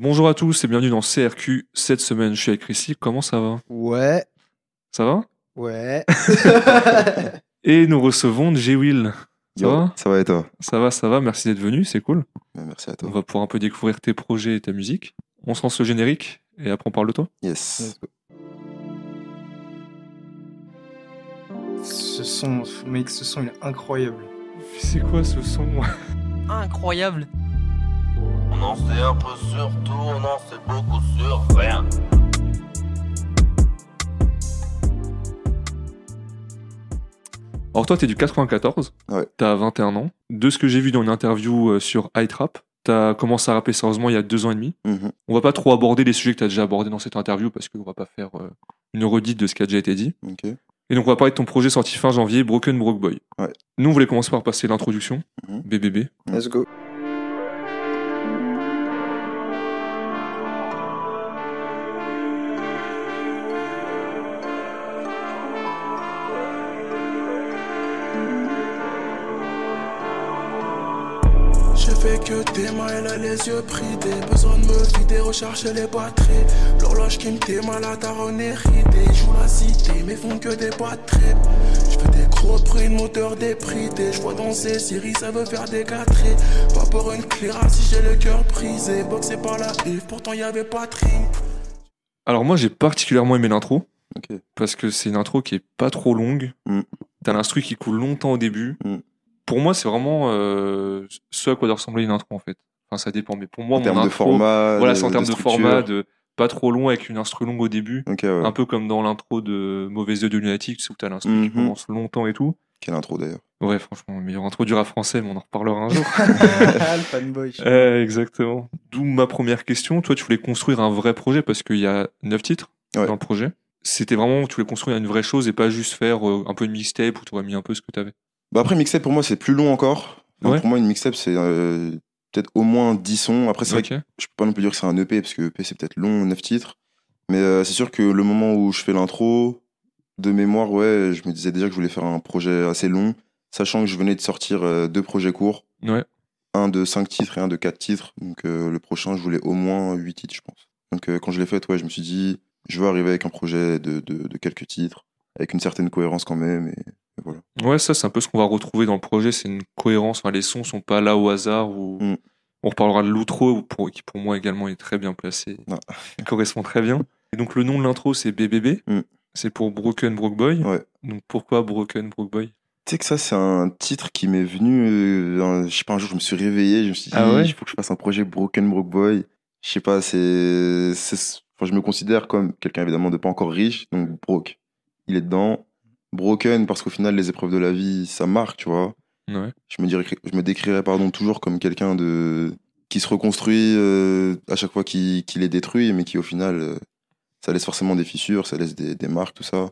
Bonjour à tous et bienvenue dans CRQ. Cette semaine, je suis avec Chrissy. Comment ça va? Ouais, Ça va? Ouais. Et nous recevons J-Will. Ça Yo, va? Ça va et toi? Ça va, ça va. Merci d'être venu, c'est cool. Merci à On toi. va pouvoir un peu découvrir tes projets et ta musique. On se lance le générique et après on parle de toi. Yes. Ce son, mec, ce son il est incroyable. C'est quoi ce son? Incroyable. On en sait un peu sur tout, on en sait beaucoup sur rien. Alors toi, t'es du 94. Ouais. T'as 21 ans. De ce que j'ai vu dans une interview euh, sur iTrap, t'as commencé à rapper sérieusement il y a deux ans et demi. Mhm. On va pas trop aborder les sujets que t'as déjà abordés dans cette interview parce qu'on va pas faire euh, une redite de ce qui a déjà été dit. Ok. Et donc on va parler de ton projet sorti fin janvier, Broken Broke Boy. Ouais. Nous on voulait commencer par passer l'introduction, Mhm. BBB. Let's go. Tes mains, elle a les yeux bridés. Besoin de me vider, rechercher les batteries. L'horloge qui me tait malade à hérité. Joue la cité, mais font que des batteries. Je fais des gros prix, de moteur dépridé. Je vois danser Siri, ça veut faire des gâteries. Pas pour une claira si j'ai le cœur brisé. Boxé par la Yves, pourtant y avait pas de. Alors moi j'ai particulièrement aimé l'intro Ok. parce que c'est une intro qui est pas trop longue. Mm. T'as l'instru qui coule longtemps au début. Mm. Pour moi c'est vraiment euh, ce à quoi doit ressembler une intro en fait. Enfin ça dépend, mais pour moi En mon termes de intro, format. voilà c'est en termes de, format, de pas trop long avec une instru longue au début. Ouais. Un peu comme dans l'intro de Mauvais Yeux de Lunatic, où t'as l'instru qui Mhm. commence longtemps et tout. Quelle intro d'ailleurs. Ouais, franchement, meilleur intro du rap français, mais on en reparlera un jour. le fanboy. Euh, exactement. D'où ma première question. Toi, tu voulais construire un vrai projet parce qu'il y a neuf titres Ouais. dans le projet. C'était vraiment, tu voulais construire une vraie chose et pas juste faire euh, un peu une mixtape où tu aurais mis un peu ce que tu avais. Bah après, mixtape pour moi, c'est plus long encore. Donc, Ouais. Pour moi, une mixtape, c'est euh, peut-être au moins 10 sons. Après, c'est vrai que je peux pas non plus dire que c'est un EP parce que EP, c'est peut-être long, 9 titres. Mais euh, c'est sûr que le moment où je fais l'intro, de mémoire, ouais, je me disais déjà que je voulais faire un projet assez long, sachant que je venais de sortir euh, deux projets courts. Ouais. un de 5 titres et un de 4 titres. Donc le prochain, je voulais au moins 8 titres, je pense. Donc quand je l'ai fait, ouais, je me suis dit, je veux arriver avec un projet de, de, de quelques titres, avec une certaine cohérence quand même. Et voilà. Ouais, ça, c'est un peu ce qu'on va retrouver dans le projet. C'est une cohérence. Enfin, les sons sont pas là au hasard. Ou... Mm. On reparlera de l'outro, pour- qui pour moi également est très bien placé. Ah. Il correspond très bien. Et donc, le nom de l'intro, c'est BBB. Mm. C'est pour Broken Broke Boy. Ouais. Donc, pourquoi Broken Broke Boy? Tu sais que ça, c'est un titre qui m'est venu, euh, je sais pas, un jour, je me suis réveillé, je me suis dit, Ah ouais? il faut que je fasse un projet Broken Broke Boy. Je sais pas, c'est. c'est- Enfin, je me considère comme quelqu'un évidemment de pas encore riche, donc broke. Il est dedans. Broken parce qu'au final, les épreuves de la vie, ça marque, tu vois. Ouais. je me, dirais, je me décrirais pardon, toujours comme quelqu'un de qui se reconstruit euh, à chaque fois qu'il qu'il est détruit, mais qui au final, euh, ça laisse forcément des fissures, ça laisse des, des marques, tout ça.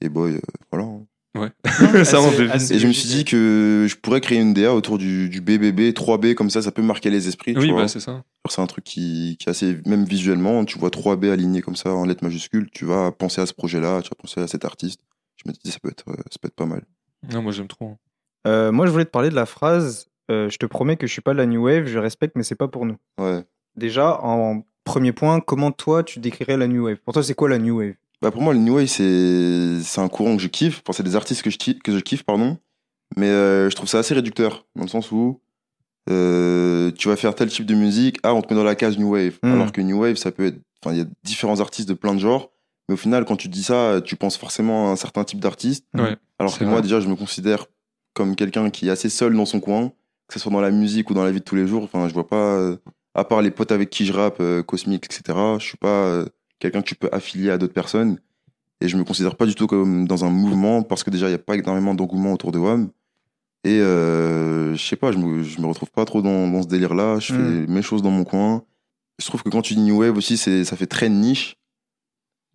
Et boy, euh, voilà. ça, on Assez- devine. assez Et je me suis dit que je pourrais créer une DA autour du, du BBB, 3B, comme ça, ça peut marquer les esprits. tu Oui, vois. bah, c'est ça. C'est un truc qui, qui est assez, même visuellement, tu vois 3B aligné comme ça en lettres majuscules, tu vas penser à ce projet-là, tu vas penser à cet artiste. Je me dis, ça peut être, euh, ça peut être pas mal. Non, moi, j'aime trop. Euh, moi, je voulais te parler de la phrase euh, Je te promets que je suis pas de la New Wave, je respecte, mais c'est pas pour nous. Ouais. Déjà, en premier point, comment toi tu décrirais la New Wave? Pour toi, c'est quoi la New Wave? Bah pour moi, le New Wave, c'est c'est un courant que je kiffe. Enfin, c'est des artistes que je, kiffe- que je kiffe, pardon. Mais euh, je trouve ça assez réducteur, dans le sens où euh, tu vas faire tel type de musique, ah, on te met dans la case New Wave. Mm. Alors que New Wave, ça peut être. Enfin, il y a différents artistes de plein de genres. Mais au final, quand tu dis ça, tu penses forcément à un certain type d'artiste. Ouais. Alors que moi, vrai. déjà, je me considère comme quelqu'un qui est assez seul dans son coin, que ce soit dans la musique ou dans la vie de tous les jours. Enfin, je vois pas, euh, à part les potes avec qui je rappe, euh, Cosmic, etc., je suis pas euh, quelqu'un que tu peux affilier à d'autres personnes. Et je me considère pas du tout comme dans un mouvement, parce que déjà, il n'y a pas énormément d'engouement autour de WAM. Et euh, je sais pas, je me, je me retrouve pas trop dans, dans ce délire-là. Je fais Mm. mes choses dans mon coin. Je trouve que quand tu dis New Wave aussi, ça fait très niche.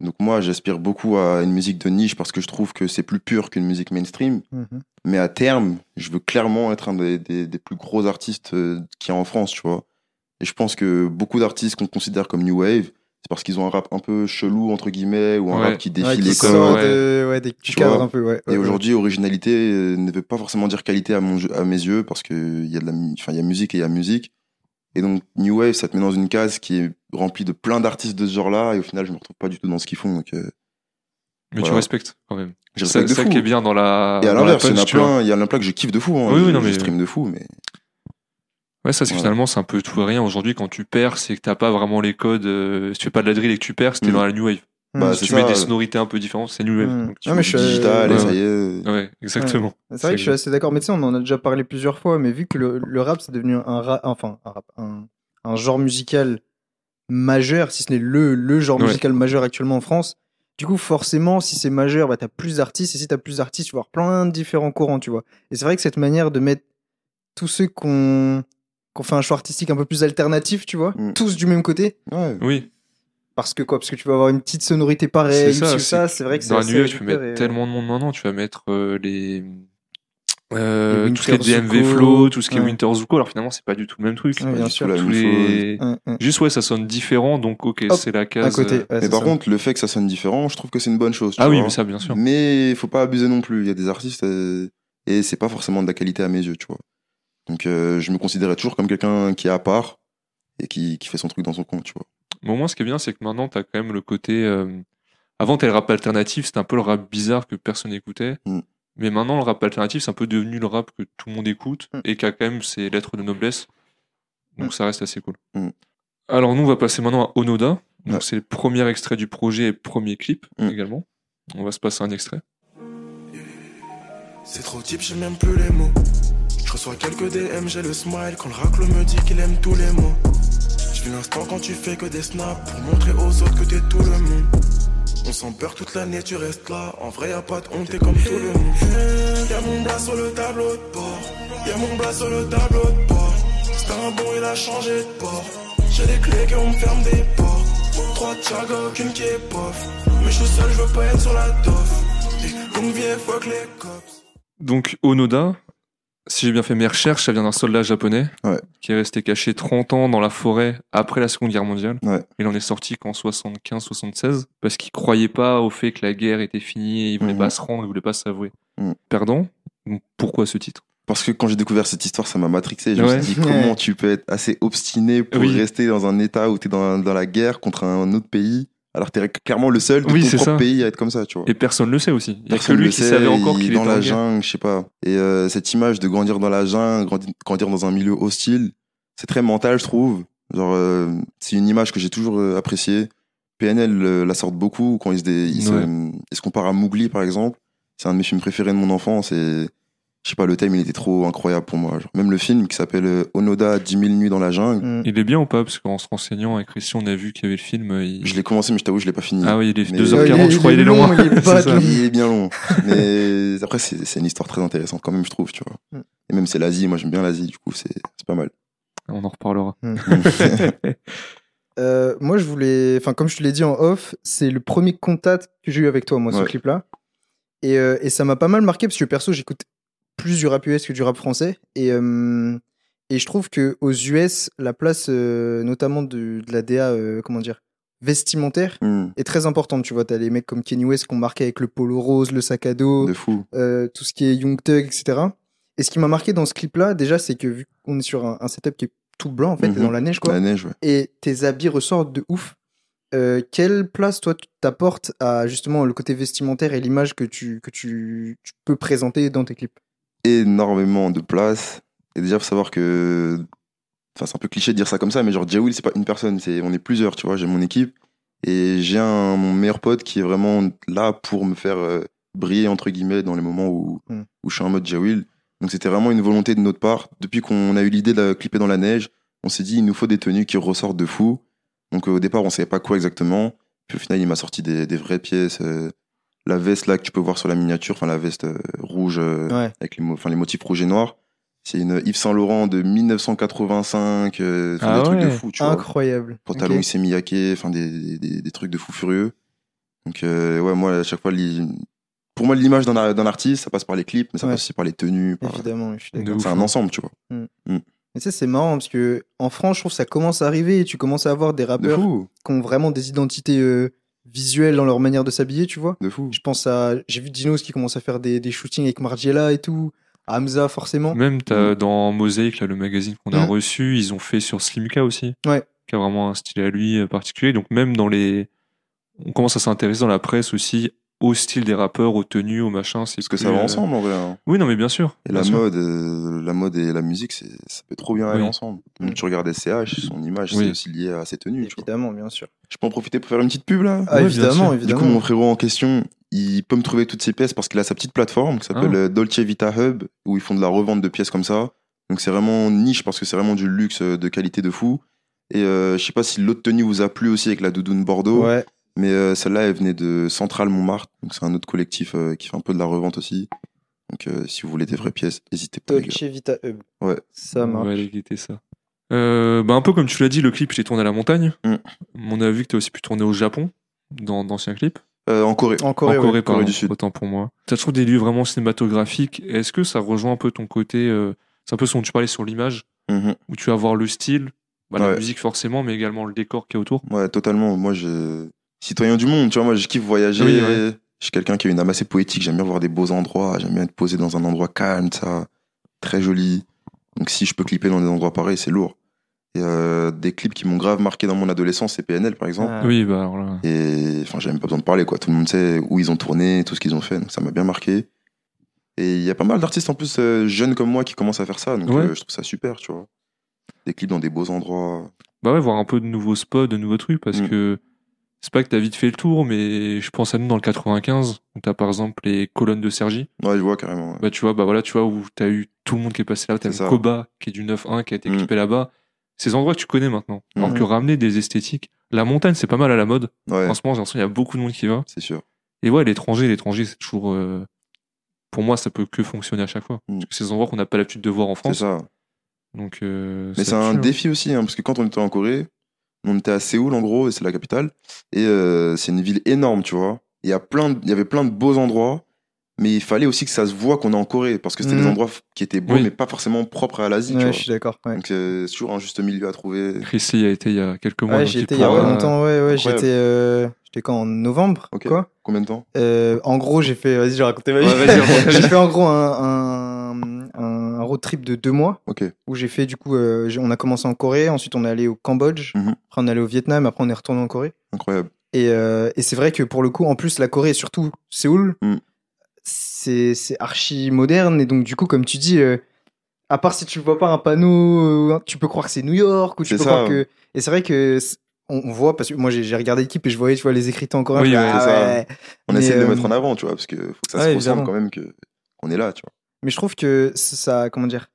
Donc moi, j'aspire beaucoup à une musique de niche parce que je trouve que c'est plus pur qu'une musique mainstream. Mhm. Mais à terme, je veux clairement être un des, des, des plus gros artistes euh, qu'il y a en France, tu vois. Et je pense que beaucoup d'artistes qu'on considère comme New Wave, c'est parce qu'ils ont un rap un peu chelou, entre guillemets, ou un Ouais. rap qui défie Ouais, les codes. sort ouais. de- ouais, des Tu cadres un peu, ouais. Et aujourd'hui, originalité euh, ne veut pas forcément dire qualité à, mon, jeu- à mes yeux, parce qu'il y, a de la mu- enfin, il y a musique et il y a musique. Et donc, New Wave, ça te met dans une case qui est remplie de plein d'artistes de ce genre-là, et au final, je me retrouve pas du tout dans ce qu'ils font. Donc, euh, Mais tu respectes quand même. je C'est respecte de ça fou. qui est bien dans la. Et à l'inverse, il y en a plein, il y en a plein que je kiffe de fou. Hein. Oui, oui, non, je mais- stream de fou, mais Ouais, ça, c'est Voilà. finalement, c'est un peu tout ou rien. Aujourd'hui, quand tu perds, c'est que t'as pas vraiment les codes. euh, si tu fais pas de la drill et que tu perds, c'était Mm. dans la new wave. Bah, si c'est tu mets ça. des sonorités un peu différentes, c'est. Mm. Donc, tu Non, mais je suis- digital, ouais, et ça ouais. y est. Ouais, exactement. C'est vrai que je suis assez d'accord, mais tu sais, on en a déjà parlé plusieurs fois, mais vu que le, le rap, c'est devenu un rap, enfin, un, rap, un, un genre musical majeur, si ce n'est le, le genre Ouais. musical majeur actuellement en France, du coup, forcément, si c'est majeur, bah, t'as plus d'artistes, et si t'as plus d'artistes, tu vas avoir plein de différents courants, tu vois. Et c'est vrai que cette manière de mettre tous ceux qu'on qu'on fait un choix artistique un peu plus alternatif, tu vois, Mm. tous du même côté, Ouais. Oui. Parce que quoi Parce que tu vas avoir une petite sonorité pareille, C'est ça, c'est ça, c'est vrai que c'est Dans new wave, tu peux mettre et- tellement de monde maintenant. Tu vas mettre euh, les. euh, Les tout ce qui est DMV Zuko. Flow, tout ce qui est. Winter Zuko, alors finalement c'est pas du tout le même truc. Ouais, bien sûr. Tous même les- Ouais. Juste ouais, ça sonne différent, donc ok, c'est la à case. côté. euh, ouais, Mais par ça. contre, le fait que ça sonne différent, je trouve que c'est une bonne chose. tu Ah oui, mais ça bien sûr. Mais il faut pas abuser non plus. Il y a des artistes euh, et c'est pas forcément de la qualité à mes yeux, tu vois. Donc euh, je me considérais toujours comme quelqu'un qui est à part et qui, qui fait son truc dans son coin, tu vois. Mais au moins, ce qui est bien, c'est que maintenant, t'as quand même le côté. euh, Avant, t'as le rap alternatif, c'était un peu le rap bizarre que personne n'écoutait. Mm. Mais maintenant, le rap alternatif, c'est un peu devenu le rap que tout le monde écoute Mm. et qui a quand même ses lettres de noblesse. Donc Mm. ça reste assez cool. Mm. Alors, nous, on va passer maintenant à Onoda. Donc, Ouais. c'est le premier extrait du projet et premier clip Mm. également. On va se passer un extrait. C'est trop type, j'ai même plus les mots. Je reçois quelques DM, j'ai le smile quand le raclo me dit qu'il aime tous les mots. Vis l'instant quand tu fais que des snaps pour montrer aux autres que t'es tout le monde. On s'en peur toute l'année, tu restes là. En vrai, y'a pas de honte, t'es comme tout le monde. Y'a mon blas sur le tableau de bord. Y'a mon blas sur le tableau de bord. C'est un bon, il a changé de bord. J'ai des clés qui on me ferme des portes. Trois Thiago, aucune qui est pof. Mais je suis seul, je veux pas être sur la toffe. Longue vie, fuck les cops. Donc, Onoda, si j'ai bien fait mes recherches, ça vient d'un soldat japonais Ouais. qui est resté caché 30 ans dans la forêt après la Seconde Guerre mondiale. Ouais. Il en est sorti qu'en 75-76 parce qu'il croyait pas au fait que la guerre était finie et il voulait Mhm. pas se rendre, il voulait pas s'avouer. Mhm. Perdant. Donc, pourquoi ce titre? Parce que quand j'ai découvert cette histoire, ça m'a matrixé. Je me suis dit comment tu peux être assez obstiné pour Oui. rester dans un état où t'es dans, dans la guerre contre un autre pays, alors t'es clairement le seul de Oui, ton propre ça. pays à être comme ça, tu vois. Et personne le sait aussi. Il y a que lui le qui sait, savait encore il qu'il dans était la jungle, je sais pas. Et euh, cette image de grandir dans la jungle, grandi- grandir dans un milieu hostile, c'est très mental, je trouve. Genre, euh, c'est une image que j'ai toujours euh, appréciée. PNL la sortent beaucoup quand ils se, dé- se, se à Mowgli, par exemple? C'est un de mes films préférés de mon enfance et je sais pas, le thème, il était trop incroyable pour moi. Genre, même le film qui s'appelle euh, Onoda 10 000 nuits dans la jungle, Mm. Il est bien ou pas? Parce qu'en se renseignant avec Christian, on a vu qu'il y avait le film. il- je l'ai commencé, mais je t'avoue, je l'ai pas fini. Ah oui, il est Mais- 2h40, Ouais, je crois, il est long, loin. il est pas. Il bien long. Mais après, c'est une histoire très intéressante quand même, je trouve, tu vois. Mm. Et même c'est l'Asie, moi j'aime bien l'Asie, du coup, c'est pas mal. On en reparlera. Euh, moi, je voulais, enfin, comme je te l'ai dit en off, c'est le premier contact que j'ai eu avec toi, moi, ce clip-là. Et, euh, et ça m'a pas mal marqué parce que perso, j'écoute plus du rap US que du rap français. Et, euh, et je trouve que aux US, la place, euh, notamment de, de la DA, euh, comment dire, vestimentaire, Mm. est très importante. Tu vois, t'as les mecs comme Kenny West qui ont marqué avec le polo rose, le sac à dos, De fou. euh, tout ce qui est Young Thug, etc. Et ce qui m'a marqué dans ce clip-là, déjà, c'est que vu qu'on est sur un, un setup qui est tout blanc, en fait, Mhm. dans la neige, quoi La neige, ouais. et tes habits ressortent de ouf. Euh, quelle place toi tu t'apportes à justement le côté vestimentaire et l'image que tu que tu, tu peux présenter dans tes clips? Énormément de place. Et déjà, faut savoir que. Enfin, c'est un peu cliché de dire ça comme ça, mais genre, Jaoul, c'est pas une personne, c'est on est plusieurs, tu vois. J'ai mon équipe et j'ai un mon meilleur pote qui est vraiment là pour me faire euh, briller, entre guillemets, dans les moments où, Mm. où je suis en mode Jaoul. Donc, c'était vraiment une volonté de notre part. Depuis qu'on a eu l'idée de clipper dans la neige, on s'est dit, il nous faut des tenues qui ressortent de fou. Donc, euh, au départ, on savait pas quoi exactement. Puis au final, il m'a sorti des, des vraies pièces. euh, la veste là que tu peux voir sur la miniature, enfin la veste euh, rouge euh, Ouais. avec les, mo- enfin, les motifs rouges et noirs. C'est une Yves Saint Laurent de 1985, euh, Ah des trucs de fou, tu vois. Incroyable. Pantalon Ok. Issey Miyake, enfin des, des, des trucs de fou furieux. Donc euh, ouais, moi à chaque fois, pour moi l'image d'un ar- d'un artiste, ça passe par les clips, mais ça Ouais. passe aussi par les tenues. par- Évidemment, je suis De d'accord. ouf, C'est un hein. ensemble, tu vois. Mais tu sais, c'est marrant parce que en France, je trouve que ça commence à arriver et tu commences à avoir des De rappeurs qui ont vraiment des identités visuelles dans leur manière de s'habiller, tu vois. de fou. Je pense à. J'ai vu Dinos qui commence à faire des, des shootings avec Margiela et tout. Hamza, forcément. Même t'as dans Mosaïque, là, le magazine qu'on a Mm. reçu, ils ont fait sur Slimka aussi. Ouais. Qui a vraiment un style à lui euh, particulier. Donc même dans les, on commence à s'intéresser dans la presse aussi au style des rappeurs, aux tenues, aux machins. c'est Parce que ça va euh, ensemble en vrai. hein. Oui, non, mais bien sûr. Et bien la sûr. mode, euh, la mode et la musique, c'est, ça peut trop bien aller Oui. ensemble. Même tu regardes SCH, son image, Oui. c'est aussi lié à ses tenues. Tu vois. Évidemment, bien sûr. Je peux en profiter pour faire une petite pub là Ah, Ouais, évidemment, sûr. évidemment. Du coup, mon frérot en question, il peut me trouver toutes ses pièces parce qu'il a sa petite plateforme qui s'appelle Ah. euh, Dolce Vita Hub où ils font de la revente de pièces comme ça. Donc c'est vraiment niche parce que c'est vraiment du luxe de qualité de fou. Et euh, je sais pas si l'autre tenue vous a plu aussi avec la doudoune Bordeaux, Ouais. Mais euh, celle-là elle venait de Centrale Montmartre, donc c'est un autre collectif euh, qui fait un peu de la revente aussi. Donc euh, si vous voulez des vraies pièces, n'hésitez pas. Dolce Vita Hub. Ouais. Ça On marche. va aller guetter ça. Euh, bah un peu comme tu l'as dit, le clip il est tourné à la montagne. Mm. On a vu que tu as aussi pu tourner au Japon dans d'anciens clips. Euh, en Corée. En Corée, en ouais. Corée, pardon, Corée du Sud. autant pour moi. Tu as toujours des lieux vraiment cinématographiques. Est-ce que ça rejoint un peu ton côté euh, C'est un peu ce dont tu parlais sur l'image, Mhm. où tu vas voir le style, bah, la musique forcément, mais également le décor qui est autour? Ouais, totalement. Moi, je citoyen du monde, tu vois, moi, je kiffe voyager. Oui, ouais. Je suis quelqu'un qui a une âme assez poétique. J'aime bien voir des beaux endroits. J'aime bien être posé dans un endroit calme, ça, très joli. Donc, si je peux clipper dans des endroits pareils, c'est lourd. Et euh, des clips qui m'ont grave marqué dans mon adolescence, c'est PNL, par exemple. Ah. Oui, bah alors là. Et enfin, j'ai même pas besoin de parler, quoi. Tout le monde sait où ils ont tourné, tout ce qu'ils ont fait. Donc, ça m'a bien marqué. Et il y a pas mal d'artistes en plus euh, jeunes comme moi qui commencent à faire ça. Donc, Ouais. euh, je trouve ça super, tu vois. Des clips dans des beaux endroits. Bah ouais, voir un peu de nouveaux spots, de nouveaux trucs, parce Mm. que c'est pas que t'as vite fait le tour, mais je pense à nous dans le 95, où t'as par exemple les colonnes de Sergi. Ouais, je vois carrément. ouais. Bah tu vois, bah voilà, tu vois, où t'as eu tout le monde qui est passé là, t'as C'est eu. Koba, qui est du 9-1, qui a été Mm. clippé là-bas. Ces endroits que tu connais maintenant. Alors Mm. que ramener des esthétiques. La montagne, c'est pas mal à la mode. Ouais, En ce moment, j'ai l'impression qu'il y a beaucoup de monde qui va. c'est sûr. Et ouais, l'étranger, l'étranger, c'est toujours. euh, Pour moi, ça peut que fonctionner à chaque fois. Mm. Parce que c'est des endroits qu'on n'a pas l'habitude de voir en C'est France. ça. Donc, euh, Mais c'est un défi aussi, hein, parce que quand on était en Corée, on était à Séoul en gros, et c'est la capitale, et euh, c'est une ville énorme, tu vois. Il y, a plein de- il y avait plein de beaux endroits, mais il fallait aussi que ça se voit qu'on est en Corée, parce que c'était Mhm. des endroits f- qui étaient beaux, Oui. mais pas forcément propres à l'Asie, tu Ouais, vois. je suis d'accord. Ouais. Donc euh, c'est toujours un juste milieu à trouver. Chris a été il y a quelques mois. Ouais, j'y il étais il y a pas longtemps. Ouais, ouais, j'étais. euh, J'étais quand en novembre Ok. Quoi Combien de temps? Euh, En gros, j'ai fait. Vas-y, j'ai raconté ma vie. Ouais, vas-y, raconte. j'ai fait en gros un, un, un road trip de deux mois Ok. où j'ai fait du coup. euh, on a commencé en Corée, ensuite on est allé au Cambodge, Mhm. après on est allé au Vietnam, après on est retourné en Corée. Incroyable. Et, euh, et c'est vrai que pour le coup, en plus, la Corée et surtout Séoul, Mm. c'est c'est archi moderne. Et donc, du coup, comme tu dis, euh, à part si tu vois pas un panneau, tu peux croire que c'est New York ou tu peux ça. croire que. Et c'est vrai que on, on voit, parce que moi j'ai regardé l'équipe et je voyais, tu vois, les écrits en coréen. Oui, ouais, ah ouais. On Mais, essaie de mettre en avant, tu vois, parce que faut que ça ouais, se ressemble quand même que qu'on est là, tu vois. Mais je trouve que ça, comment dire,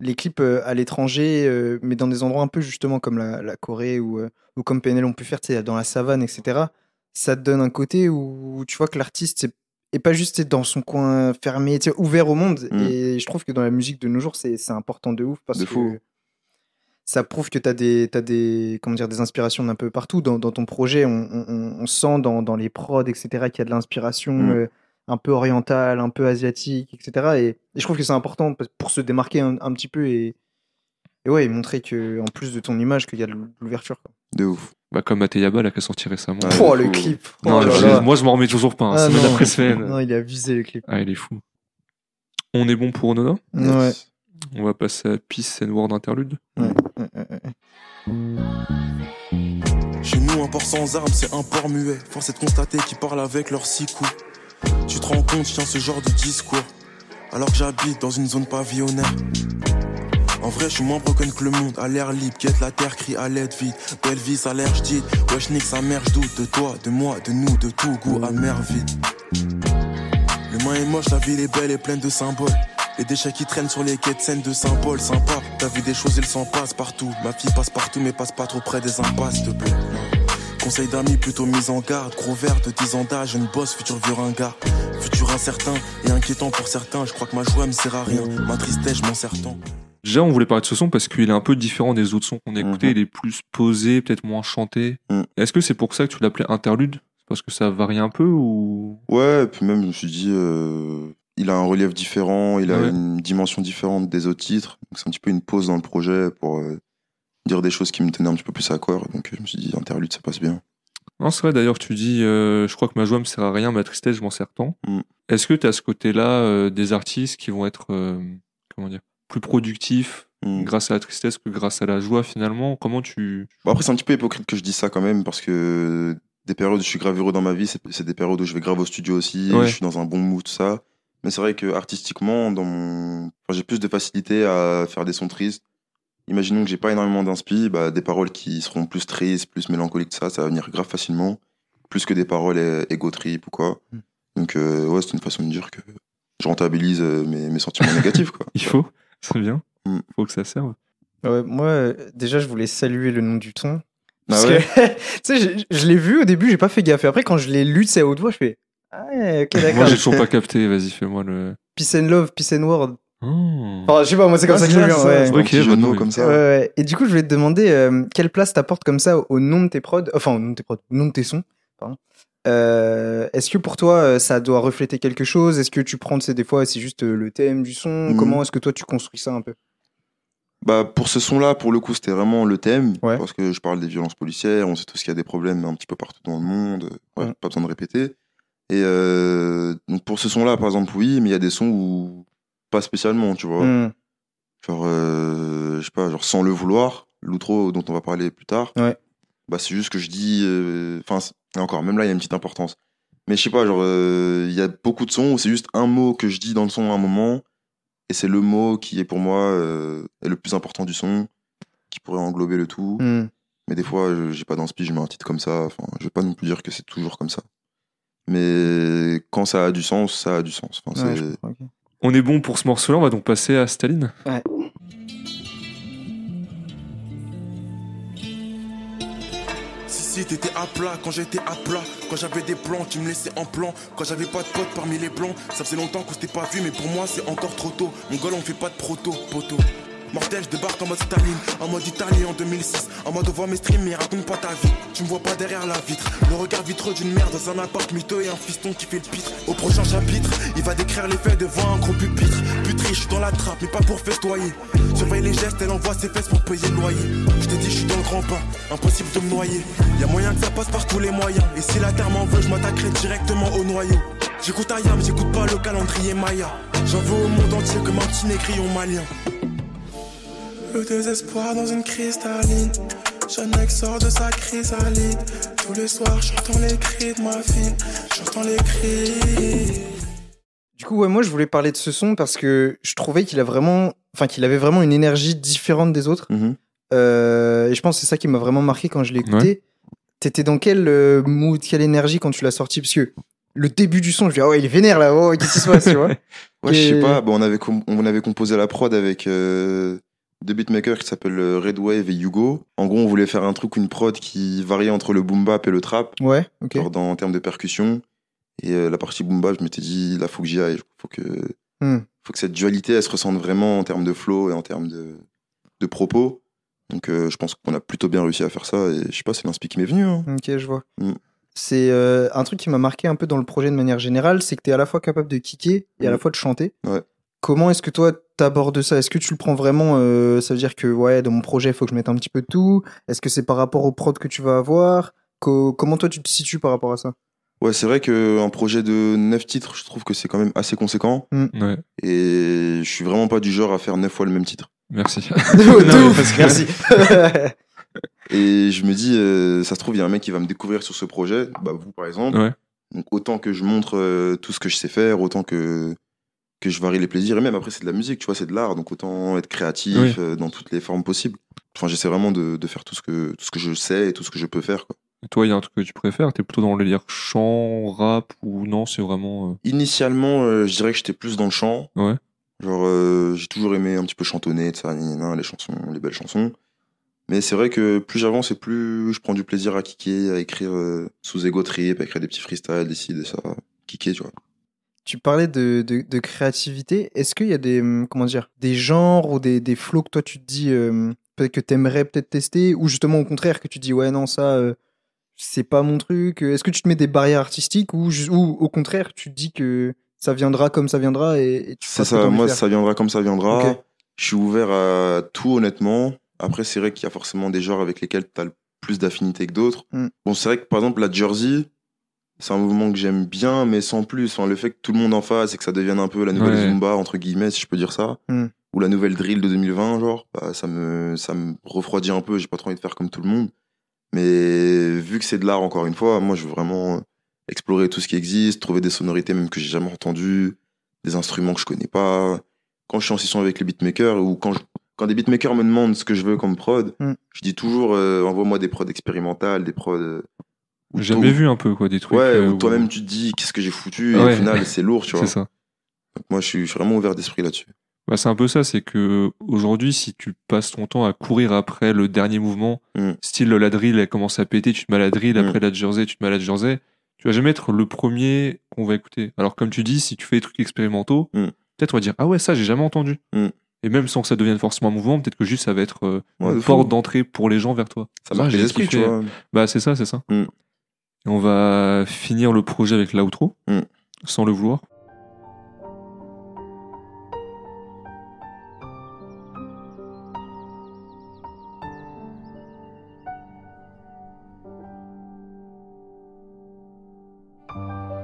les clips euh, à l'étranger, euh, mais dans des endroits un peu justement comme la, la Corée ou, euh, ou comme PNL ont pu faire, dans la savane, etc. Ça te donne un côté où tu vois que l'artiste est pas juste dans son coin fermé, ouvert au monde. Mm. Et je trouve que dans la musique de nos jours, c'est important de ouf parce De que fou. ça prouve que tu as des, t'as des, comment dire, des inspirations d'un peu partout. Dans, dans ton projet, on, on- on sent dans, dans les prods, etc., qu'il y a de l'inspiration Mm. euh, un peu orientale, un peu asiatique, etc. Et, et je trouve que c'est important pour se démarquer un, un petit peu et, et ouais, et montrer que, en plus de ton image, qu'il y a de l'ouverture. De ouf. Bah, comme Mateyaba, là, qui a sorti récemment. Ouais, Oh, le fou. clip Non, Oh là je- là. moi, je m'en remets toujours pas, hein, Ah, semaine non. après semaine. Non, il a visé le clip. Ah, il est fou. On est bon pour Onoda Ouais. On va passer à Peace and Word Interlude. Ouais, ouais, ouais, ouais. Chez nous, un port sans armes, c'est un port muet. Force est de constater qu'ils parlent avec leurs six coups. Tu te rends compte, je tiens ce genre de discours. Alors que j'habite dans une zone pavillonnaire. En vrai, je suis moins broken que le monde. À l'air libre, guette la terre, crie à l'aide vide. Belle vie, ça l'air j'dit. Wesh, nique sa mère, j'doute de toi, de moi, de nous, de tout goût amer vide. L'humain est moche, la ville est belle et pleine de symboles. Les déchets qui traînent sur les quais de scène de Saint-Paul, sympa. T'as vu des choses, il s'en passe partout. Ma fille passe partout, mais passe pas trop près des impasses, te plaît. Conseil d'amis plutôt mis en garde. Gros vert de 10 ans d'âge, une bosse, futur vieux ringard. Futur incertain et inquiétant pour certains. Je crois que ma joie me sert à rien. Ma tristesse, je m'en sers tant. Déjà, on voulait parler de ce son parce qu'il est un peu différent des autres sons qu'on a écoutés. Mhm. Il est plus posé, peut-être moins chanté. Mhm. Est-ce que c'est pour ça que tu l'appelais interlude? C'est Parce que ça varie un peu ou? Ouais, et puis même, je me suis dit, euh, il a un relief différent, il a Ouais. une dimension différente des autres titres. Donc c'est un petit peu une pause dans le projet pour euh, dire des choses qui me tenaient un petit peu plus à cœur. Donc euh, je me suis dit, interlude, ça passe bien. Non, c'est vrai, d'ailleurs, tu dis, euh, je crois que ma joie me sert à rien, ma tristesse, je m'en sers tant. Mm. Est-ce que tu as ce côté-là euh, des artistes qui vont être, euh, comment dire, plus productifs Mm. grâce à la tristesse que grâce à la joie finalement? Comment tu. Bon, après, c'est un petit peu hypocrite que je dise ça quand même, parce que des périodes où je suis grave heureux dans ma vie, c'est c'est des périodes où je vais grave au studio aussi, Ouais. je suis dans un bon mood, tout ça. Mais c'est vrai que artistiquement, dans mon... enfin, j'ai plus de facilité à faire des sons tristes. Imaginons que j'ai pas énormément d'inspi, bah, des paroles qui seront plus tristes, plus mélancoliques, que ça, ça va venir grave facilement. Plus que des paroles ego trip ou quoi. Mm. Donc, euh, ouais, c'est une façon de dire que je rentabilise euh, mes, mes sentiments négatifs, quoi. Il faut, c'est bien. Mm. faut que ça serve. Ouais, moi, déjà, je voulais saluer le nom du ton. Ah Parce ouais? que, tu sais, je, je l'ai vu au début, j'ai pas fait gaffe. Et après, quand je l'ai lu, c'est à haute voix, je fais Ah ouais, ok, Moi, d'accord. j'ai toujours pas capté. Vas-y, fais-moi le. Peace and love, peace and world. Oh. Enfin, je sais pas, moi, c'est comme ça que c'est je le viens. Ouais. c'est bah, oui. comme ça. Ouais, ouais. Et du coup, je voulais te demander euh, quelle place t'apportes comme ça au nom de tes prods, enfin au nom de tes prods, au nom de tes sons. Pardon. Euh, Est-ce que pour toi, euh, ça doit refléter quelque chose? Est-ce que tu prends, sais, des fois, c'est juste le thème du son? Mhm. Comment est-ce que toi, tu construis ça un peu? Bah, pour ce son-là, pour le coup, c'était vraiment le thème. Ouais. Parce que je parle des violences policières, on sait tous qu'il y a des problèmes un petit peu partout dans le monde. Ouais, Ouais. Pas besoin de répéter. Et euh, donc pour ce son-là, par exemple, oui, mais il y a des sons où pas spécialement, tu vois. Hmm. Genre, euh, je sais pas, genre sans le vouloir, l'outro dont on va parler plus tard. Ouais. Bah, c'est juste que je dis. euh, Enfin, encore, même là, il y a une petite importance. Mais je sais pas, genre, euh, il y a beaucoup de sons où c'est juste un mot que je dis dans le son à un moment. Et c'est le mot qui est pour moi est le plus important du son, qui pourrait englober le tout. Hmm. Mais des fois, j'ai pas d'inspi, je mets un titre comme ça. Enfin, je vais pas non plus dire que c'est toujours comme ça. Mais quand ça a du sens, ça a du sens. Enfin, Ouais, c'est-. On est bon pour ce morceau-là. On va donc passer à Staline. Si si t'étais à plat quand j'étais à plat Quand j'avais des plans qui me laissaient en plan Quand j'avais pas de potes parmi les blancs Ça faisait longtemps qu'on s'était pas vu mais pour moi c'est encore trop tôt Mon gars on fait pas de proto poto Mortel, je débarque en mode Staline, en mode Italie en 2006 En mode on voit mes streams mais raconte pas ta vie. Tu me vois pas derrière la vitre. Le regard vitreux d'une mère dans un appart mytho et un fiston qui fait le pitre Au prochain chapitre, il va décrire les faits devant un gros pupitre. Putré, je suis dans la trappe mais pas pour festoyer. Surveille les gestes, elle envoie ses fesses pour payer le loyer. Je t'ai dit je suis dans le grand bain, impossible de me noyer. Y a moyen que ça passe par tous les moyens. Et si la terre m'en veut, je m'attaquerai directement au noyau. J'écoute Ayam, j'écoute pas le calendrier Maya. J'en veux au monde entier comme un petit négrion malien Le désespoir dans une cristalline Jeune mec sort de sa chrysalide Tous les soirs j'entends les cris de ma fille J'entends les cris Du coup, ouais, moi, je voulais parler de ce son parce que je trouvais qu'il a vraiment, enfin, qu'il avait vraiment une énergie différente des autres. Mhm. Euh, et je pense que c'est ça qui m'a vraiment marqué quand je l'ai écouté. T'étais dans quel euh, mood, quelle énergie quand tu l'as sorti? Parce que le début du son, je me dis, ah ouais, il est vénère là, oh, qu'est-ce qui se passe, tu vois? Ouais, je sais Et- pas. Bon, on, avait on avait composé la prod avec euh, deux beatmakers qui s'appellent euh, Red Wave et Hugo. En gros, on voulait faire un truc, une prod qui variait entre le boom bap et le trap, Ouais, ok. dans, en termes de percussion. Et euh, la partie boom bap, je m'étais dit, là, faut que j'y aille. Faut que, Hmm. faut que cette dualité, elle se ressente vraiment en termes de flow et en termes de, de propos. Donc, euh, je pense qu'on a plutôt bien réussi à faire ça. Et je sais pas, c'est l'inspi qui m'est venu. hein. Ok, je vois. Mm. C'est euh, un truc qui m'a marqué un peu dans le projet de manière générale, c'est que tu es à la fois capable de kicker et à la Mm. fois de chanter. Ouais. Comment est-ce que toi t'abordes ça? Est-ce que tu le prends vraiment euh, Ça veut dire que ouais, dans mon projet, il faut que je mette un petit peu de tout? Est-ce que c'est par rapport au prod que tu vas avoir? Co- Comment toi tu te situes par rapport à ça? Ouais, c'est vrai qu'un projet de 9 titres, je trouve que c'est quand même assez conséquent. Ouais. Et je suis vraiment pas du genre à faire 9 fois le même titre. Merci. Non, parce que- Merci. Et je me dis, euh, ça se trouve, il y a un mec qui va me découvrir sur ce projet, bah, vous par exemple. Ouais. Donc autant que je montre euh, tout ce que je sais faire, autant que, que je varie les plaisirs. Et même après, c'est de la musique, tu vois, c'est de l'art. Donc autant être créatif Oui. euh, dans toutes les formes possibles. Enfin, j'essaie vraiment de, de faire tout ce, que, tout ce que je sais et tout ce que je peux faire. Quoi. Et Toi, il y a un truc que tu préfères? T'es plutôt dans le lire chant, rap ou non C'est vraiment. euh, Initialement, euh, je dirais que j'étais plus dans le chant. Ouais. Genre, j'ai toujours aimé un petit peu chantonner, ça, les chansons, les belles chansons. Mais c'est vrai que plus j'avance et plus je prends du plaisir à kicker, à écrire sous ego trip, à écrire des petits freestyles, des ci, des ça, kicker, tu vois. Tu parlais de, de, de créativité. Est-ce qu'il y a des hum, comment dire des genres ou des, des flows que toi tu te dis euh, peut-être que t'aimerais peut-être tester ou justement au contraire que tu dis ouais non ça euh, c'est pas mon truc. Est-ce que tu te mets des barrières artistiques ou, ou au contraire tu te dis que ça viendra comme ça viendra et, tu ça, de moi, ça viendra comme ça viendra. Je suis ouvert à tout, honnêtement. Après, c'est vrai qu'il y a forcément des genres avec lesquels tu as le plus d'affinité que d'autres. Mm. Bon, c'est vrai que par exemple, la Jersey, c'est un mouvement que j'aime bien, mais sans plus. Enfin, le fait que tout le monde en fasse et que ça devienne un peu la nouvelle Ouais. Zumba, entre guillemets, si je peux dire ça, Mm. ou la nouvelle drill de 2020, genre, bah, ça, me, ça me refroidit un peu. J'ai pas trop envie de faire comme tout le monde. Mais vu que c'est de l'art, encore une fois, moi, je veux vraiment euh, explorer tout ce qui existe, trouver des sonorités même que j'ai jamais entendues, des instruments que je connais pas. Quand je suis en session avec les beatmakers ou quand, je- quand des beatmakers me demandent ce que je veux comme prod, Mm. je dis toujours euh, envoie-moi des prods expérimentales, des prods. Jamais vu un peu quoi des trucs. Ouais, euh, où toi-même tu te dis qu'est-ce que j'ai foutu et au final c'est lourd, tu vois. C'est ça. Donc moi je suis, vraiment ouvert d'esprit là-dessus. Bah, c'est un peu ça, c'est que aujourd'hui, si tu passes ton temps à courir après le dernier mouvement, Mm. style la drill, elle commence à péter, tu te mets à la drill, Mm. après la jersey, tu te mets à la jersey, tu vas jamais être le premier qu'on va écouter. Alors comme tu dis, si tu fais des trucs expérimentaux, Mm. peut-être on va dire ah ouais ça j'ai jamais entendu. Et même sans que ça devienne forcément un mouvement, peut-être que juste ça va être euh, Ouais, une porte d'entrée pour les gens vers toi. Ça j'ai les esprits, tu vois. Bah c'est ça, c'est ça. Et on va finir le projet avec l'outro, Mm. sans le vouloir.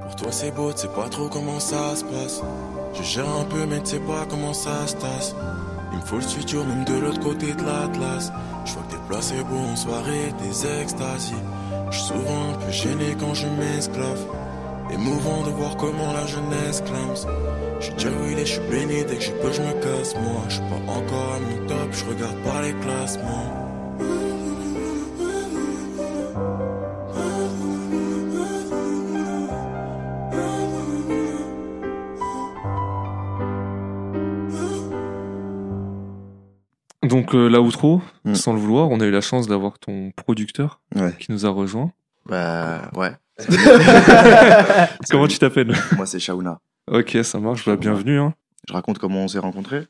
Pour toi c'est beau, tu sais pas trop comment ça se passe. Je gère un peu mais tu sais pas comment ça se tasse. Il me faut le studio même de l'autre côté de l'Atlas. Je vois que t'es placé beau en soirée, des extasies. Je suis souvent un peu gêné quand je m'esclave. Émouvant de voir comment la jeunesse clame. Je déjà oui, je suis béni, dès que je peux je me casse. Moi, je suis pas encore à mon top, je regarde pas les classements. L'outro, Mm. sans le vouloir, on a eu la chance d'avoir ton producteur Ouais. qui nous a rejoint. Bah ouais. Comment tu t'appelles? Moi c'est Shauna. Ok, ça marche, bah, bienvenue. Hein. Je raconte comment on s'est rencontrés.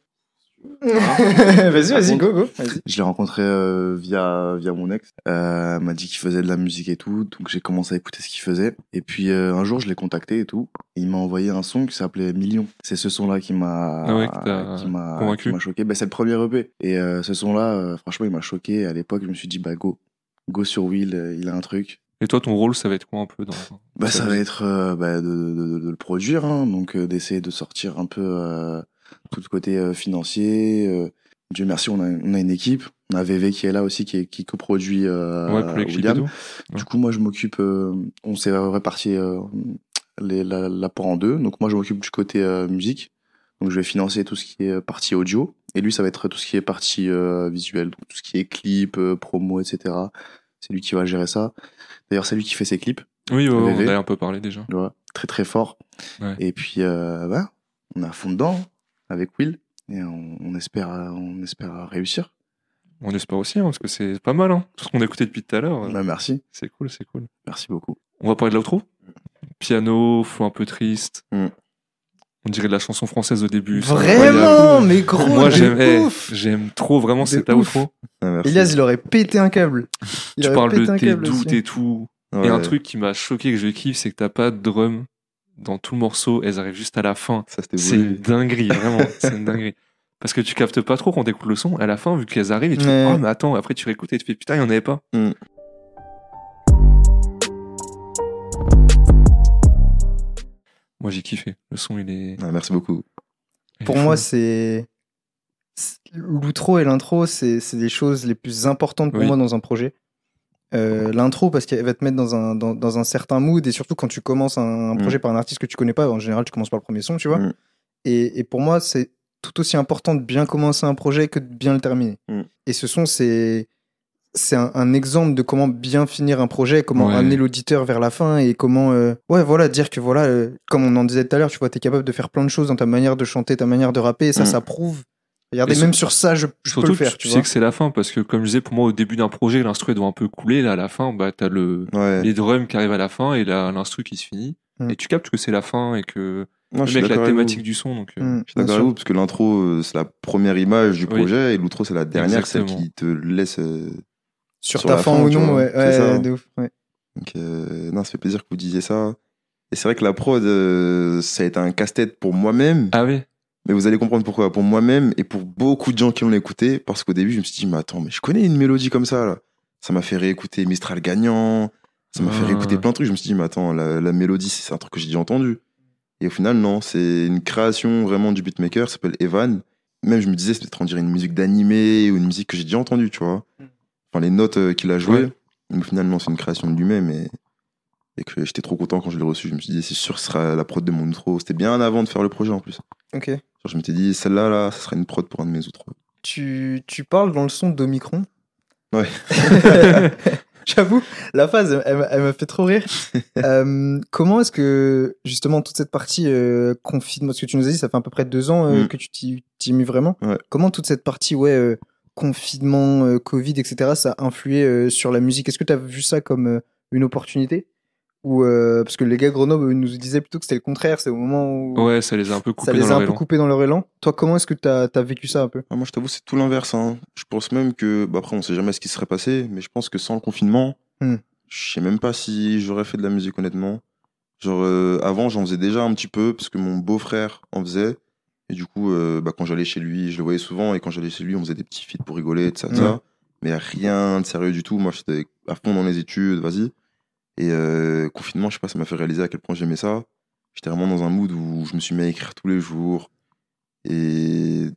vas-y, vas-y, go, go. Je l'ai rencontré euh, via via mon ex. Euh, elle m'a dit qu'il faisait de la musique et tout, donc j'ai commencé à écouter ce qu'il faisait. Et puis euh, un jour je l'ai contacté et tout. Et il m'a envoyé un son qui s'appelait Million. C'est ce son-là qui m'a Ah ouais, qui m'a convaincu. qui m'a choqué. Bah, c'est le premier EP. Et euh, ce son-là, euh, franchement, il m'a choqué. À l'époque, je me suis dit bah go, go sur Will, euh, il a un truc. Et toi, ton rôle, ça va être quoi un peu dans Bah, ça va être euh, bah, de, de, de- de le produire, hein, donc euh, d'essayer de sortir un peu euh, tout le côté euh, financier. euh. Dieu merci, on a, on a une équipe. On a VV qui est là aussi, qui, est- qui coproduit euh, Ouais, pour les William. Du coup, moi, je m'occupe. euh, on s'est réparti euh, les, la- l'apport en deux. Donc, moi, je m'occupe du côté euh, musique. Donc, je vais financer tout ce qui est partie audio. Et lui, ça va être tout ce qui est partie euh, visuelle. Donc, tout ce qui est clip, euh, promo, etc. C'est lui qui va gérer ça. D'ailleurs, c'est lui qui fait ses clips. Oui, ouais, ouais, on a un peu parlé déjà. Tu vois, très très fort. Ouais. Et puis, euh, bah, on à fond dedans avec Will. Et on, on espère, on espère réussir. On espère aussi, hein, parce que c'est pas mal. Hein. Tout ce qu'on a écouté depuis tout à l'heure, euh, Bah, merci. c'est cool, c'est cool. Merci beaucoup. On va parler de l'outro. Piano, flow un peu triste. Mm. On dirait de la chanson française au début. Vraiment, mais gros, Moi, j'aime eh, j'aime trop vraiment cet outro. Ah. Elias, il aurait pété un câble. Il Tu aurait parles pété de tes doutes et tout. Ouais. Et un truc qui m'a choqué, que je kiffe, c'est que t'as pas de drum dans tout le morceau. Elles arrivent juste à la fin. C'est une dinguerie, vraiment. c'est une dinguerie. Parce que tu captes pas trop quand t'écoutes le son. À la fin, vu qu'elles arrivent, et tu Ouais. fais, oh, mais attends, après tu réécoutes et tu fais, putain, il y en avait pas. Mm. Moi, j'ai kiffé. Le son, il est. Ah, merci beaucoup. il Pour moi, c'est. L'outro et l'intro, c'est c'est des choses les plus importantes pour Oui. moi dans un projet. Euh, L'intro, parce qu'elle va te mettre dans un, dans, dans un certain mood, et surtout quand tu commences un, un Mm. projet par un artiste que tu connais pas, en général, tu commences par le premier son, tu vois. Mm. Et, et pour moi, c'est tout aussi important de bien commencer un projet que de bien le terminer. Mm. Et ce son, c'est c'est un, un exemple de comment bien finir un projet, comment Ouais. amener l'auditeur vers la fin et comment euh, ouais voilà dire que voilà euh, comme on en disait tout à l'heure, tu vois, tu es capable de faire plein de choses dans ta manière de chanter, ta manière de rapper et ça ça prouve. Regardez, Et même sur- ça, je, je peux le faire, tu, tu, vois. sais que c'est la fin, parce que comme je disais, pour moi, au début d'un projet, l'instru doit un peu couler. Là, à la fin, bah, t'as le, Ouais. les drums qui arrivent à la fin et la- l'instru qui se finit. Mm. Et tu captes que c'est la fin et que Non, je suis avec la thématique du son. Donc, euh, Mm, Je suis d'accord avec vous, parce que l'intro, euh, c'est la première image du Oui. projet, et l'outro, c'est la dernière, celle Exactement. qui te laisse. euh, Sur, sur ta la fin fin, ou non, vois. ouais, C'est ouais, ça. de ouf, ouais. Donc, euh, non, ça fait plaisir que vous disiez ça. Et c'est vrai que la prod, euh, ça a été un casse-tête pour moi-même, Ah oui mais vous allez comprendre pourquoi. Pour moi-même et pour beaucoup de gens qui l'ont écouté, parce qu'au début, je me suis dit, mais attends, mais je connais une mélodie comme ça, là. ça m'a fait réécouter Mistral gagnant, ça m'a fait Ah. réécouter plein de trucs. Je me suis dit, mais attends, la, la mélodie, c'est un truc que j'ai déjà entendu. Et au final, non, c'est une création vraiment du beatmaker, ça s'appelle Evan. Même je me disais, c'est peut-être on dirait une musique d'animé ou une musique que j'ai déjà entendue, tu vois. Enfin, les notes euh, qu'il a jouées. Ouais. Mais au final, non, c'est une création de lui-même. Et, et que j'étais trop content quand je l'ai reçu. Je me suis dit, c'est sûr, ce sera la prod de mon outro. C'était bien avant de faire le projet en plus. Ok. Je m'étais dit, celle-là, là, ça sera une prod pour un de mes outros. Tu, tu parles dans le son d'Omicron Ouais. J'avoue, la phase, elle, m'a- fait trop rire. Euh, comment est-ce que, justement, toute cette partie euh, confinement, ce que tu nous as dit, ça fait à peu près deux ans euh, Mm. que tu t'y mis vraiment. Ouais. Comment toute cette partie, ouais, confinement, Covid, etc., ça a influé sur la musique? Est-ce que tu as vu ça comme une opportunité? Euh, Parce que les gars de Grenoble nous disaient plutôt que c'était le contraire, c'est au moment où Ouais, ça les a un peu coupés ça les dans a leur un peu élan. coupés dans leur élan. Toi, comment est-ce que tu as, vécu ça un peu? Ah, moi, je t'avoue, c'est tout l'inverse. hein. Je pense même que, bah, après, on sait jamais ce qui serait passé, mais je pense que sans le confinement, Hmm. je sais même pas si j'aurais fait de la musique, honnêtement. Genre, euh, avant, j'en faisais déjà un petit peu, parce que mon beau-frère en faisait. Et du coup, euh, bah, quand j'allais chez lui, je le voyais souvent, et quand j'allais chez lui, on faisait des petits feats pour rigoler, ça, ça. Mais rien de sérieux du tout. Moi, j'étais à fond dans les études, vas-y. Et euh, confinement, je sais pas, ça m'a fait réaliser à quel point j'aimais ça. J'étais vraiment dans un mood où je me suis mis à écrire tous les jours. Et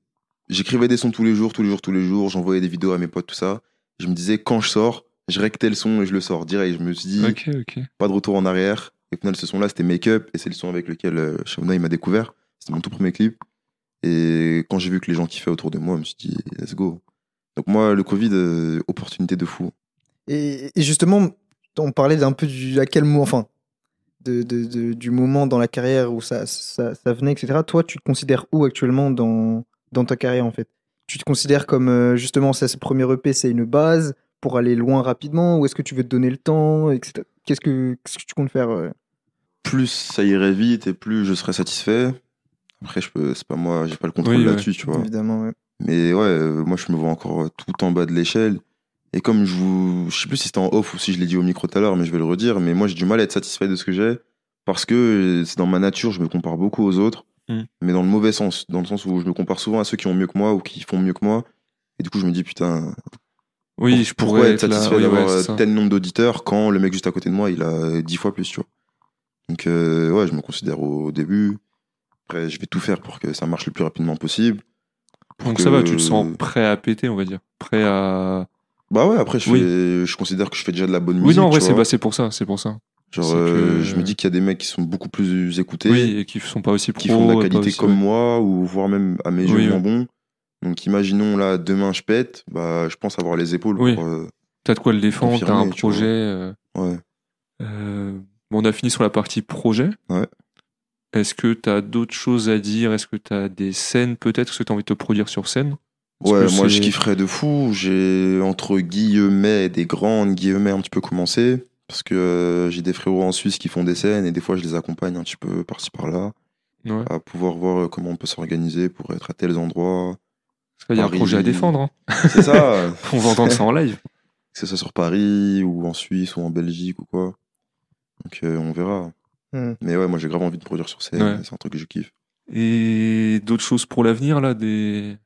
j'écrivais des sons tous les jours, tous les jours, tous les jours. J'envoyais des vidéos à mes potes, tout ça. Je me disais, quand je sors, je rectais le son et je le sors direct. Je me suis dit, Ok, ok. pas de retour en arrière. Et au final, ce son-là, c'était Make Up. Et c'est le son avec lequel euh, il m'a découvert. C'était mon tout premier clip. Et quand j'ai vu que les gens kiffaient autour de moi, je me suis dit, let's go. Donc moi, le Covid, euh, opportunité de fou. Et justement, on parlait d'un peu du, à quel moment, enfin, de, de- de- du moment dans la carrière où ça, ça, ça venait, etc. Toi, tu te considères où actuellement dans, dans ta carrière, en fait? Tu te considères comme, euh, justement, ça, ce premier EP, c'est une base pour aller loin rapidement Ou est-ce que tu veux te donner le temps, etc. Qu'est-ce que, qu'est-ce que tu comptes faire euh? Plus ça irait vite et plus je serais satisfait. Après, je peux, c'est pas moi, j'ai pas le contrôle Oui, ouais. là-dessus, tu vois. Évidemment, ouais. Mais ouais, euh, moi je me vois encore tout en bas de l'échelle. Et comme je vous. Je sais plus si c'était en off ou si je l'ai dit au micro tout à l'heure, mais je vais le redire. Mais moi j'ai du mal à être satisfait de ce que j'ai. Parce que c'est dans ma nature, je me compare beaucoup aux autres. Mm. Mais dans le mauvais sens. Dans le sens où je me compare souvent à ceux qui ont mieux que moi ou qui font mieux que moi. Et du coup, je me dis, putain, Oui, je pourquoi être être satisfait Oui, d'avoir ouais, euh, tel nombre d'auditeurs quand le mec juste à côté de moi, il a dix fois plus, tu vois. Donc, euh, ouais, je me considère au début. Après, je vais tout faire pour que ça marche le plus rapidement possible. Donc que- ça va, tu te sens prêt à péter, on va dire. Prêt à. Bah ouais, après, je, Oui. fais- je considère que je fais déjà de la bonne musique. Oui, non, en vrai, c'est bah, c'est pour ça. C'est pour ça. Genre, euh, que- je me dis qu'il y a des mecs qui sont beaucoup plus écoutés, Oui, et qui sont pas aussi pro. qui font de la qualité aussi- comme ouais. moi, ou voire même à mes yeux Oui, moins bons. Donc, imaginons là, demain je pète, bah, je pense avoir les épaules Oui. pour. euh, T'as de quoi le défendre, t'as un projet. euh, ouais. euh, bon, on a fini sur la partie projet. Ouais. Est-ce que t'as d'autres choses à dire? Est-ce que t'as des scènes peut-être? Est-ce que t'as envie de te produire sur scène? Ouais, moi je kifferais de fou. J'ai entre guillemets des grandes guillemets un petit peu commencé. Parce que euh, j'ai des frérots en Suisse qui font des scènes et des fois je les accompagne un petit peu par-ci par-là. Ouais. À pouvoir voir euh, comment on peut s'organiser pour être à tels endroits. Parce qu'il y a un projet à défendre. hein. C'est ça, On va entendre ça en live. que ce soit sur Paris ou en Suisse ou en Belgique ou quoi. Donc euh, on verra. Hmm. Mais ouais, moi j'ai grave envie de produire sur scène. Ouais. C'est un truc que je kiffe. Et d'autres choses pour l'avenir, là Des,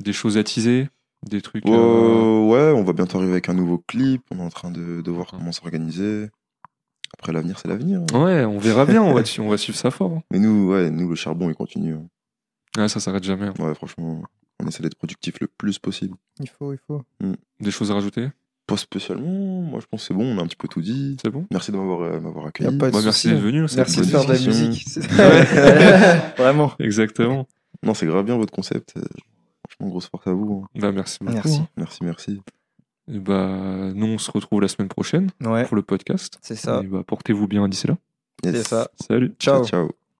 des choses à teaser Des trucs. euh, Euh, ouais, on va bientôt arriver avec un nouveau clip. On est en train de, de voir comment s'organiser. Après l'avenir, c'est l'avenir. hein. Ouais, on verra bien, on va, on va suivre ça fort. hein. Mais nous, ouais, nous le charbon il continue. hein. Ouais, ça s'arrête jamais. hein. Ouais, franchement, on essaie d'être productif le plus possible. Il faut, il faut. Des choses à rajouter? Pas spécialement, moi je pense que c'est bon, on a un petit peu tout dit. C'est bon? Merci de m'avoir euh, m'avoir Y a accueilli. pas de Bah, Merci souci. d'être venu. c'est Merci une de bonne faire de la discussion. musique. Ouais. Vraiment. Exactement. Non, c'est grave bien votre concept. euh, Franchement, grosse force à vous. hein. Bah, merci beaucoup. Merci. Merci, merci. Et bah, nous, on se retrouve la semaine prochaine Ouais, pour le podcast. c'est ça. Et bah, portez-vous bien d'ici là. Yes. C'est ça. Salut. Ciao. ciao.